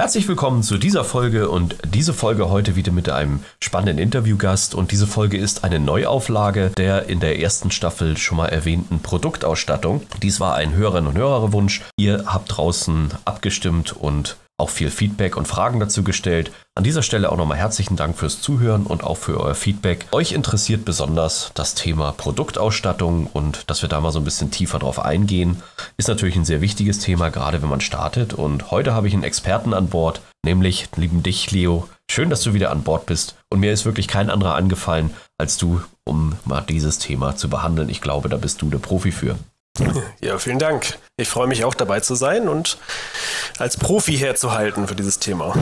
Herzlich willkommen zu dieser Folge und diese Folge heute wieder mit einem spannenden Interviewgast und diese Folge ist eine Neuauflage der in der ersten Staffel schon mal erwähnten Produktausstattung. Dies war ein Hörerinnen und Hörerwunsch. Ihr habt draußen abgestimmt und auch viel Feedback und Fragen dazu gestellt. An dieser Stelle auch nochmal herzlichen Dank fürs Zuhören und auch für euer Feedback. Euch interessiert besonders das Thema Produktausstattung und dass wir da mal so ein bisschen tiefer drauf eingehen, ist natürlich ein sehr wichtiges Thema, gerade wenn man startet. Und heute habe ich einen Experten an Bord, nämlich lieben dich, Leo. Schön, dass du wieder an Bord bist. Und mir ist wirklich kein anderer angefallen als du, um mal dieses Thema zu behandeln. Ich glaube, da bist du der Profi für. Ja, vielen Dank. Ich freue mich auch dabei zu sein und als Profi herzuhalten für dieses Thema.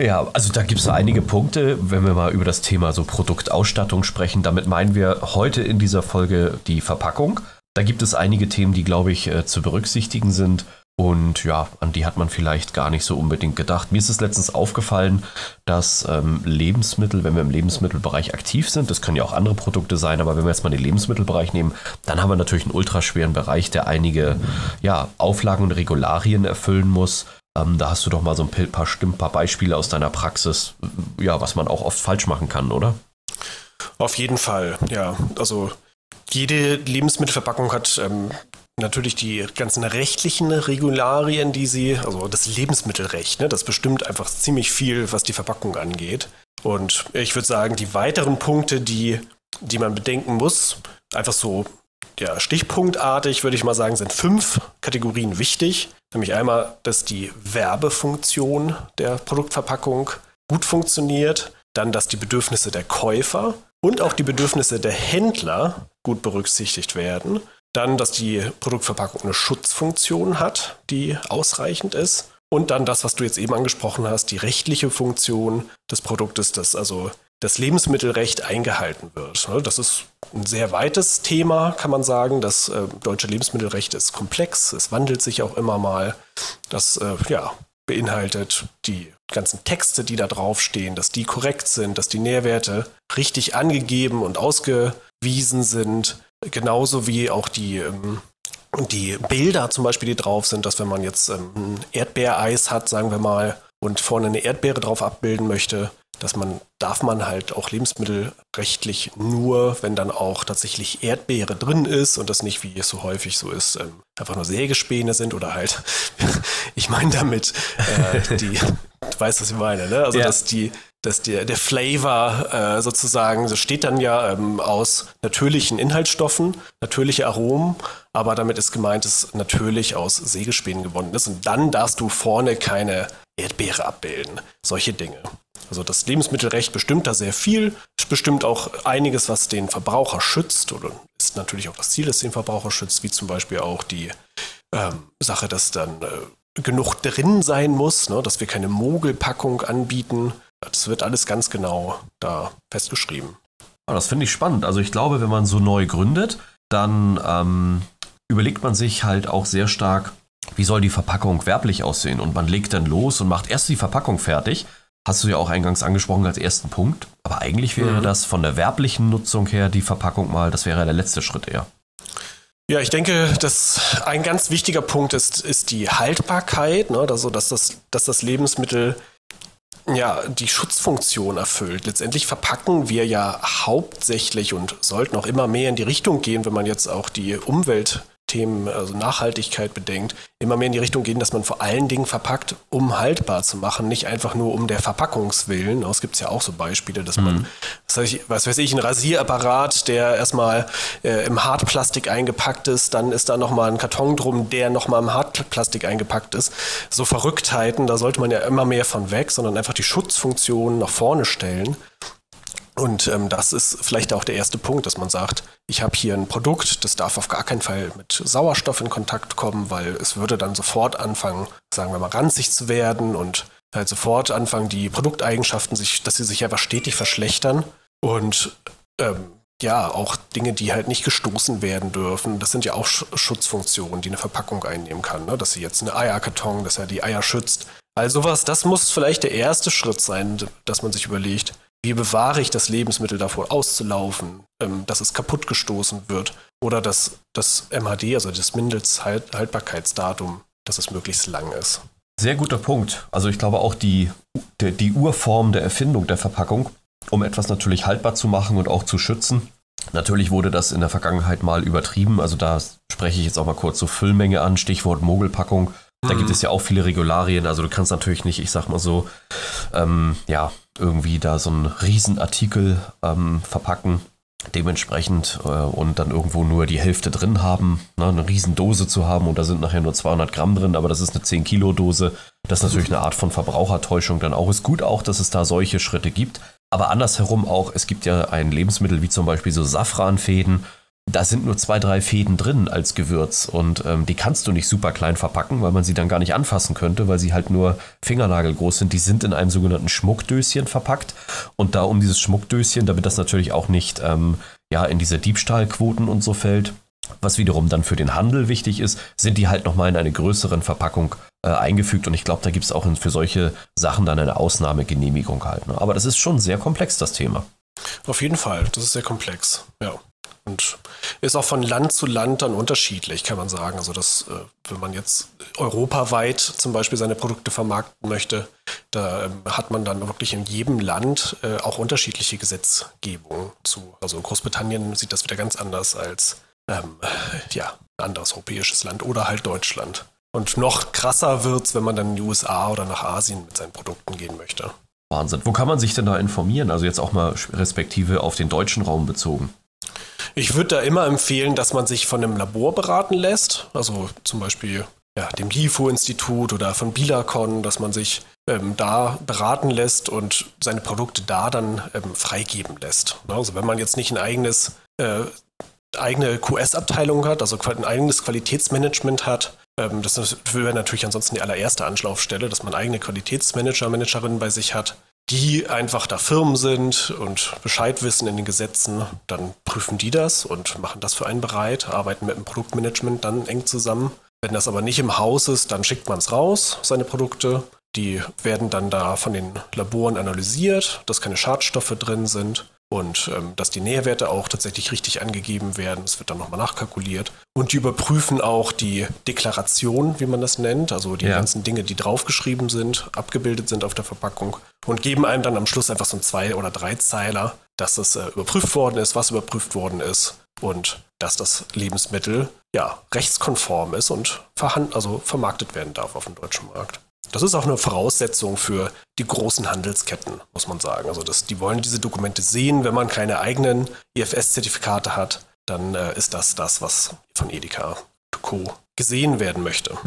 Ja, also da gibt es einige Punkte, wenn wir mal über das Thema so Produktausstattung sprechen. Damit meinen wir heute in dieser Folge die Verpackung. Da gibt es einige Themen, die, glaube ich, äh, zu berücksichtigen sind. Und ja, an die hat man vielleicht gar nicht so unbedingt gedacht. Mir ist es letztens aufgefallen, dass ähm, Lebensmittel, wenn wir im Lebensmittelbereich aktiv sind, das können ja auch andere Produkte sein, aber wenn wir jetzt mal den Lebensmittelbereich nehmen, dann haben wir natürlich einen ultraschweren Bereich, der einige ja, Auflagen und Regularien erfüllen muss. Ähm, da hast du doch mal so ein paar, ein paar Beispiele aus deiner Praxis, ja, was man auch oft falsch machen kann, oder? Auf jeden Fall, ja. Also jede Lebensmittelverpackung hat ähm, natürlich die ganzen rechtlichen Regularien, die sie, also das Lebensmittelrecht, ne, das bestimmt einfach ziemlich viel, was die Verpackung angeht. Und ich würde sagen, die weiteren Punkte, die, die man bedenken muss, einfach so ja, stichpunktartig würde ich mal sagen, sind fünf Kategorien wichtig. Nämlich einmal, dass die Werbefunktion der Produktverpackung gut funktioniert, dann, dass die Bedürfnisse der Käufer und auch die Bedürfnisse der Händler gut berücksichtigt werden dann, dass die Produktverpackung eine Schutzfunktion hat, die ausreichend ist. Und dann das, was du jetzt eben angesprochen hast, die rechtliche Funktion des Produktes, dass also das Lebensmittelrecht eingehalten wird. Ne, das ist ein sehr weites Thema, kann man sagen. Das äh, deutsche Lebensmittelrecht ist komplex, es wandelt sich auch immer mal. Das äh, ja, beinhaltet die ganzen Texte, die da draufstehen, dass die korrekt sind, dass die Nährwerte richtig angegeben und ausgewiesen sind. Genauso wie auch die, ähm, die Bilder zum Beispiel, die drauf sind, dass wenn man jetzt ähm, ein Erdbeereis hat, sagen wir mal, und vorne eine Erdbeere drauf abbilden möchte, dass man, darf man halt auch lebensmittelrechtlich nur, wenn dann auch tatsächlich Erdbeere drin ist und das nicht, wie es so häufig so ist, ähm, einfach nur Sägespäne sind oder halt, ich meine damit, äh, die, du weißt, was ich meine, ne? Also, ja. dass die, dass der, der Flavor äh, sozusagen, das steht dann ja ähm, aus natürlichen Inhaltsstoffen, natürliche Aromen, aber damit ist gemeint, dass natürlich aus Sägespänen gewonnen ist. Und dann darfst du vorne keine Erdbeere abbilden. Solche Dinge. Also das Lebensmittelrecht bestimmt da sehr viel. Es bestimmt auch einiges, was den Verbraucher schützt oder ist natürlich auch das Ziel, das den Verbraucher schützt, wie zum Beispiel auch die ähm, Sache, dass dann äh, genug drin sein muss, ne, dass wir keine Mogelpackung anbieten. Das wird alles ganz genau da festgeschrieben. Oh, das finde ich spannend. Also ich glaube, wenn man so neu gründet, dann ähm, überlegt man sich halt auch sehr stark, wie soll die Verpackung werblich aussehen? Und man legt dann los und macht erst die Verpackung fertig. Hast du ja auch eingangs angesprochen als ersten Punkt. Aber eigentlich wäre mhm. das von der werblichen Nutzung her die Verpackung mal, das wäre der letzte Schritt eher. Ja, ich denke, dass ein ganz wichtiger Punkt ist, ist die Haltbarkeit, ne? also dass das, dass das Lebensmittel ja, die Schutzfunktion erfüllt. Letztendlich verpacken wir ja hauptsächlich und sollten auch immer mehr in die Richtung gehen, wenn man jetzt auch die Umwelt Themen, also Nachhaltigkeit bedenkt, immer mehr in die Richtung gehen, dass man vor allen Dingen verpackt, um haltbar zu machen, nicht einfach nur um der Verpackungswillen. Es gibt ja auch so Beispiele, dass man, mhm. was, weiß ich, was weiß ich, ein Rasierapparat, der erstmal äh, im Hartplastik eingepackt ist, dann ist da nochmal ein Karton drum, der nochmal im Hartplastik eingepackt ist. So Verrücktheiten, da sollte man ja immer mehr von weg, sondern einfach die Schutzfunktion nach vorne stellen. Und ähm, das ist vielleicht auch der erste Punkt, dass man sagt, ich habe hier ein Produkt, das darf auf gar keinen Fall mit Sauerstoff in Kontakt kommen, weil es würde dann sofort anfangen, sagen wir mal, ranzig zu werden und halt sofort anfangen, die Produkteigenschaften, sich, dass sie sich einfach stetig verschlechtern. Und ähm, ja, auch Dinge, die halt nicht gestoßen werden dürfen. Das sind ja auch Sch Schutzfunktionen, die eine Verpackung einnehmen kann. Ne? Dass sie jetzt eine Eierkarton, dass er die Eier schützt. Also sowas, das muss vielleicht der erste Schritt sein, dass man sich überlegt, wie bewahre ich das Lebensmittel davor auszulaufen, ähm, dass es kaputt gestoßen wird oder dass das MHD, also das Mindesthaltbarkeitsdatum, dass es möglichst lang ist. Sehr guter Punkt. Also ich glaube auch die, die, die Urform der Erfindung der Verpackung, um etwas natürlich haltbar zu machen und auch zu schützen. Natürlich wurde das in der Vergangenheit mal übertrieben. Also da spreche ich jetzt auch mal kurz so Füllmenge an, Stichwort Mogelpackung. Da gibt mhm. es ja auch viele Regularien. Also du kannst natürlich nicht, ich sag mal so, ähm, ja, irgendwie da so einen Riesenartikel ähm, verpacken, dementsprechend äh, und dann irgendwo nur die Hälfte drin haben, ne, eine Riesendose zu haben und da sind nachher nur 200 Gramm drin, aber das ist eine 10 Kilo Dose. Das ist natürlich eine Art von Verbrauchertäuschung dann auch. Ist gut auch, dass es da solche Schritte gibt. Aber andersherum auch, es gibt ja ein Lebensmittel wie zum Beispiel so Safranfäden da sind nur zwei, drei Fäden drin als Gewürz und ähm, die kannst du nicht super klein verpacken, weil man sie dann gar nicht anfassen könnte, weil sie halt nur fingernagelgroß sind. Die sind in einem sogenannten Schmuckdöschen verpackt und da um dieses Schmuckdöschen, damit das natürlich auch nicht ähm, ja, in diese Diebstahlquoten und so fällt, was wiederum dann für den Handel wichtig ist, sind die halt nochmal in eine größeren Verpackung äh, eingefügt und ich glaube, da gibt es auch für solche Sachen dann eine Ausnahmegenehmigung halt. Ne? Aber das ist schon sehr komplex, das Thema. Auf jeden Fall, das ist sehr komplex, ja. Und ist auch von Land zu Land dann unterschiedlich, kann man sagen. Also, dass, äh, wenn man jetzt europaweit zum Beispiel seine Produkte vermarkten möchte, da ähm, hat man dann wirklich in jedem Land äh, auch unterschiedliche Gesetzgebungen zu. Also, Großbritannien sieht das wieder ganz anders als ähm, ja, ein anderes europäisches Land oder halt Deutschland. Und noch krasser wird es, wenn man dann in die USA oder nach Asien mit seinen Produkten gehen möchte. Wahnsinn. Wo kann man sich denn da informieren? Also jetzt auch mal respektive auf den deutschen Raum bezogen. Ich würde da immer empfehlen, dass man sich von einem Labor beraten lässt, also zum Beispiel ja, dem LIFO-Institut oder von Bilacon, dass man sich ähm, da beraten lässt und seine Produkte da dann ähm, freigeben lässt. Also wenn man jetzt nicht ein eigenes äh, eigene QS-Abteilung hat, also ein eigenes Qualitätsmanagement hat, ähm, das wäre natürlich ansonsten die allererste Anschlaufstelle, dass man eigene Qualitätsmanager, Managerinnen bei sich hat, die einfach da Firmen sind und Bescheid wissen in den Gesetzen, dann prüfen die das und machen das für einen bereit, arbeiten mit dem Produktmanagement dann eng zusammen. Wenn das aber nicht im Haus ist, dann schickt man es raus, seine Produkte. Die werden dann da von den Laboren analysiert, dass keine Schadstoffe drin sind und ähm, dass die Nährwerte auch tatsächlich richtig angegeben werden. Es wird dann nochmal nachkalkuliert. Und die überprüfen auch die Deklaration, wie man das nennt, also die ja. ganzen Dinge, die draufgeschrieben sind, abgebildet sind auf der Verpackung und geben einem dann am Schluss einfach so ein Zwei- oder Dreizeiler, dass das äh, überprüft worden ist, was überprüft worden ist und dass das Lebensmittel ja rechtskonform ist und verhand also vermarktet werden darf auf dem deutschen Markt. Das ist auch eine Voraussetzung für die großen Handelsketten, muss man sagen. Also das, die wollen diese Dokumente sehen. Wenn man keine eigenen IFS-Zertifikate hat, dann äh, ist das das, was von Edeka Co. gesehen werden möchte.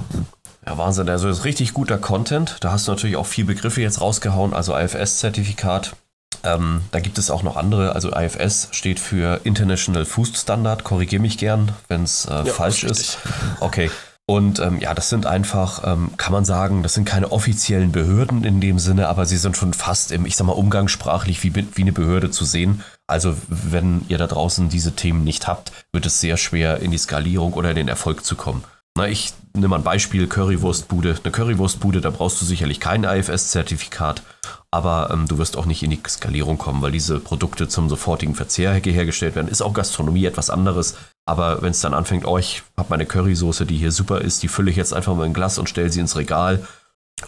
Ja, Wahnsinn. Also das ist richtig guter Content. Da hast du natürlich auch viele Begriffe jetzt rausgehauen. Also IFS-Zertifikat. Ähm, da gibt es auch noch andere. Also IFS steht für International Food Standard. Korrigiere mich gern, wenn es äh, ja, falsch ist. Okay. Und ähm, ja, das sind einfach, ähm, kann man sagen, das sind keine offiziellen Behörden in dem Sinne, aber sie sind schon fast im, ich sag mal, umgangssprachlich wie, wie eine Behörde zu sehen. Also wenn ihr da draußen diese Themen nicht habt, wird es sehr schwer in die Skalierung oder in den Erfolg zu kommen. Na, ich nehme ein Beispiel, Currywurstbude. Eine Currywurstbude, da brauchst du sicherlich kein IFS-Zertifikat, aber ähm, du wirst auch nicht in die Skalierung kommen, weil diese Produkte zum sofortigen Verzehr hergestellt werden. Ist auch Gastronomie etwas anderes. Aber wenn es dann anfängt, oh, ich habe meine Currysoße, die hier super ist, die fülle ich jetzt einfach mal in ein Glas und stelle sie ins Regal,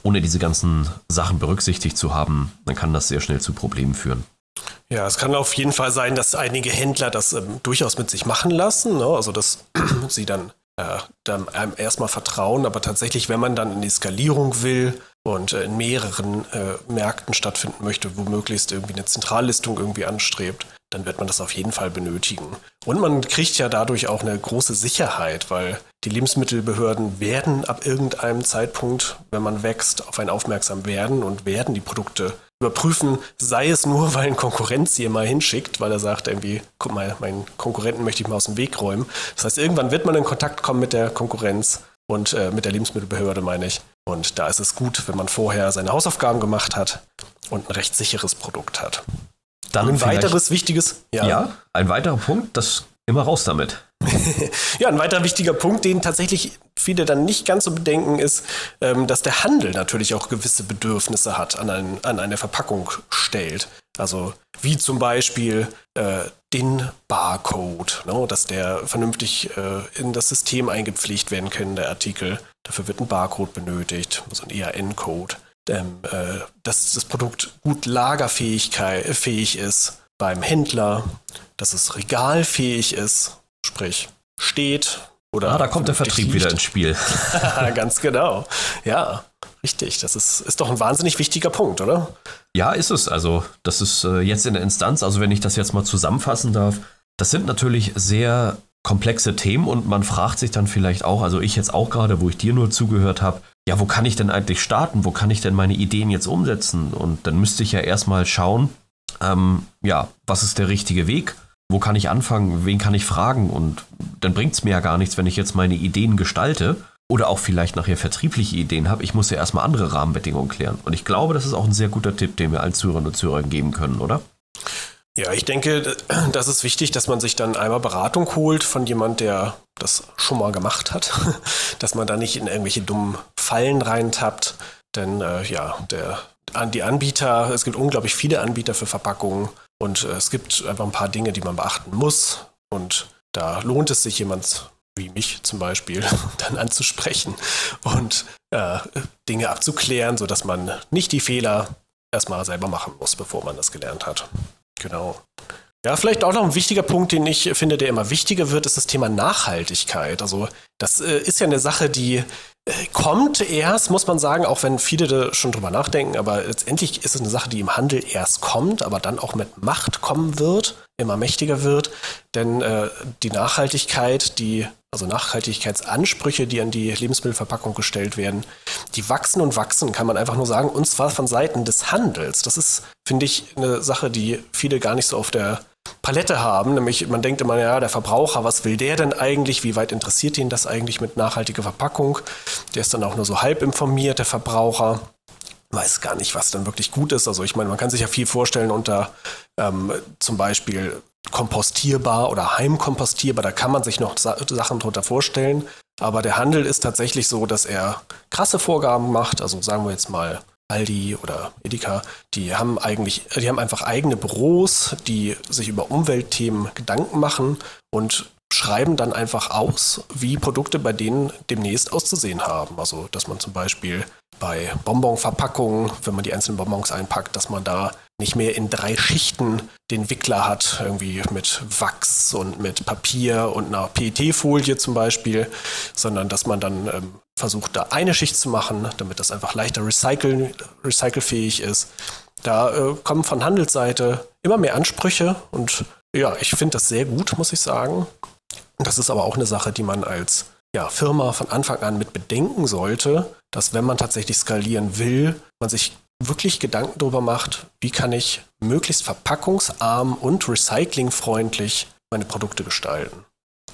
ohne diese ganzen Sachen berücksichtigt zu haben, dann kann das sehr schnell zu Problemen führen. Ja, es kann auf jeden Fall sein, dass einige Händler das ähm, durchaus mit sich machen lassen. Ne? Also, dass sie dann, äh, dann einem erstmal vertrauen, aber tatsächlich, wenn man dann in die Skalierung will und äh, in mehreren äh, Märkten stattfinden möchte, wo möglichst irgendwie eine Zentrallistung irgendwie anstrebt, dann wird man das auf jeden Fall benötigen. Und man kriegt ja dadurch auch eine große Sicherheit, weil die Lebensmittelbehörden werden ab irgendeinem Zeitpunkt, wenn man wächst, auf einen aufmerksam werden und werden die Produkte überprüfen, sei es nur, weil ein Konkurrent sie mal hinschickt, weil er sagt irgendwie, guck mal, meinen Konkurrenten möchte ich mal aus dem Weg räumen. Das heißt, irgendwann wird man in Kontakt kommen mit der Konkurrenz und äh, mit der Lebensmittelbehörde, meine ich. Und da ist es gut, wenn man vorher seine Hausaufgaben gemacht hat und ein recht sicheres Produkt hat. Dann ein weiteres wichtiges, ja. Ja, ein weiterer Punkt, das immer raus damit. ja, ein weiterer wichtiger Punkt, den tatsächlich viele dann nicht ganz so bedenken, ist, ähm, dass der Handel natürlich auch gewisse Bedürfnisse hat, an, ein, an eine Verpackung stellt. Also wie zum Beispiel äh, den Barcode, ne, dass der vernünftig äh, in das System eingepflegt werden kann, der Artikel. Dafür wird ein Barcode benötigt, also ein EAN-Code. Ähm, äh, dass das Produkt gut lagerfähig ist beim Händler, dass es regalfähig ist, sprich steht oder. Ah, da kommt der Vertrieb liegt. wieder ins Spiel. Ganz genau. Ja, richtig. Das ist, ist doch ein wahnsinnig wichtiger Punkt, oder? Ja, ist es. Also, das ist äh, jetzt in der Instanz, also wenn ich das jetzt mal zusammenfassen darf, das sind natürlich sehr komplexe Themen und man fragt sich dann vielleicht auch, also ich jetzt auch gerade, wo ich dir nur zugehört habe, ja, wo kann ich denn eigentlich starten? Wo kann ich denn meine Ideen jetzt umsetzen? Und dann müsste ich ja erstmal schauen, ähm, ja, was ist der richtige Weg? Wo kann ich anfangen? Wen kann ich fragen? Und dann bringt es mir ja gar nichts, wenn ich jetzt meine Ideen gestalte oder auch vielleicht nachher vertriebliche Ideen habe. Ich muss ja erstmal andere Rahmenbedingungen klären. Und ich glaube, das ist auch ein sehr guter Tipp, den wir allen Zuhörern und Zuhörern geben können, oder? Ja, ich denke, das ist wichtig, dass man sich dann einmal Beratung holt von jemand, der das schon mal gemacht hat, dass man da nicht in irgendwelche dummen Fallen reintappt. Denn äh, ja, der, die Anbieter, es gibt unglaublich viele Anbieter für Verpackungen und äh, es gibt einfach ein paar Dinge, die man beachten muss. Und da lohnt es sich, jemand wie mich zum Beispiel, dann anzusprechen und äh, Dinge abzuklären, sodass man nicht die Fehler erstmal selber machen muss, bevor man das gelernt hat. Genau. Ja, vielleicht auch noch ein wichtiger Punkt, den ich finde, der immer wichtiger wird, ist das Thema Nachhaltigkeit. Also das äh, ist ja eine Sache, die äh, kommt erst, muss man sagen, auch wenn viele da schon drüber nachdenken, aber letztendlich ist es eine Sache, die im Handel erst kommt, aber dann auch mit Macht kommen wird, immer mächtiger wird. Denn äh, die Nachhaltigkeit, die, also Nachhaltigkeitsansprüche, die an die Lebensmittelverpackung gestellt werden, die wachsen und wachsen, kann man einfach nur sagen, und zwar von Seiten des Handels. Das ist, finde ich, eine Sache, die viele gar nicht so auf der Palette haben. Nämlich, man denkt immer, ja, der Verbraucher, was will der denn eigentlich? Wie weit interessiert ihn das eigentlich mit nachhaltiger Verpackung? Der ist dann auch nur so halb informiert, der Verbraucher. Weiß gar nicht, was dann wirklich gut ist. Also ich meine, man kann sich ja viel vorstellen unter ähm, zum Beispiel kompostierbar oder heimkompostierbar. Da kann man sich noch Sa Sachen drunter vorstellen. Aber der Handel ist tatsächlich so, dass er krasse Vorgaben macht. Also sagen wir jetzt mal Aldi oder Edeka, die haben eigentlich, die haben einfach eigene Büros, die sich über Umweltthemen Gedanken machen und schreiben dann einfach aus, wie Produkte bei denen demnächst auszusehen haben. Also, dass man zum Beispiel bei Bonbonverpackungen, wenn man die einzelnen Bonbons einpackt, dass man da nicht mehr in drei Schichten den Wickler hat, irgendwie mit Wachs und mit Papier und einer PET-Folie zum Beispiel, sondern dass man dann ähm, versucht, da eine Schicht zu machen, damit das einfach leichter recyceln, recycelfähig ist. Da äh, kommen von Handelsseite immer mehr Ansprüche und ja, ich finde das sehr gut, muss ich sagen. Das ist aber auch eine Sache, die man als ja, Firma von Anfang an mit bedenken sollte, dass wenn man tatsächlich skalieren will, man sich wirklich Gedanken darüber macht, wie kann ich möglichst verpackungsarm und recyclingfreundlich meine Produkte gestalten.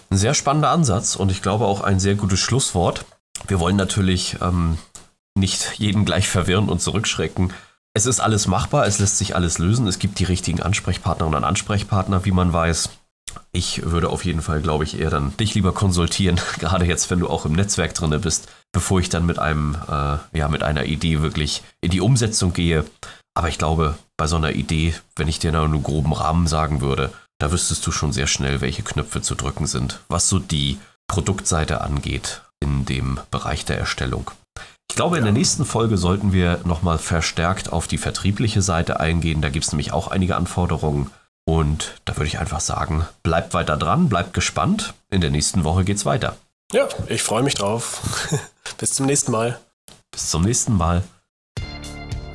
Ein sehr spannender Ansatz und ich glaube auch ein sehr gutes Schlusswort. Wir wollen natürlich ähm, nicht jeden gleich verwirren und zurückschrecken. Es ist alles machbar, es lässt sich alles lösen. Es gibt die richtigen Ansprechpartnerinnen und Ansprechpartner, wie man weiß. Ich würde auf jeden Fall, glaube ich, eher dann dich lieber konsultieren, gerade jetzt, wenn du auch im Netzwerk drin bist, bevor ich dann mit einem, äh, ja, mit einer Idee wirklich in die Umsetzung gehe. Aber ich glaube, bei so einer Idee, wenn ich dir da einen groben Rahmen sagen würde, da wüsstest du schon sehr schnell, welche Knöpfe zu drücken sind, was so die Produktseite angeht in dem Bereich der Erstellung. Ich glaube, in der nächsten Folge sollten wir nochmal verstärkt auf die vertriebliche Seite eingehen. Da gibt es nämlich auch einige Anforderungen. Und da würde ich einfach sagen, bleibt weiter dran, bleibt gespannt. In der nächsten Woche geht's weiter. Ja, ich freue mich drauf. Bis zum nächsten Mal. Bis zum nächsten Mal.